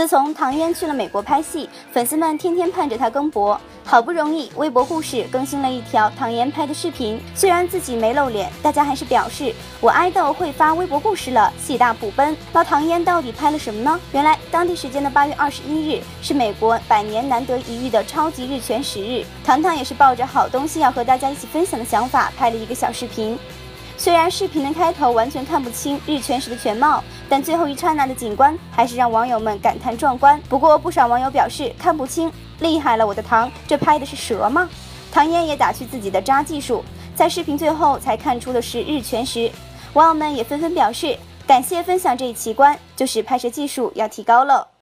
自从唐嫣去了美国拍戏，粉丝们天天盼着她更博。好不容易，微博故事更新了一条唐嫣拍的视频，虽然自己没露脸，大家还是表示我爱豆会发微博故事了，喜大普奔。那唐嫣到底拍了什么呢？原来，当地时间的八月二十一日是美国百年难得一遇的超级日全食日，糖糖也是抱着好东西要和大家一起分享的想法，拍了一个小视频。虽然视频的开头完全看不清日全食的全貌，但最后一刹那的景观还是让网友们感叹壮观。不过不少网友表示看不清，厉害了我的糖，这拍的是蛇吗？唐嫣也打趣自己的渣技术，在视频最后才看出的是日全食。网友们也纷纷表示感谢分享这一奇观，就是拍摄技术要提高了。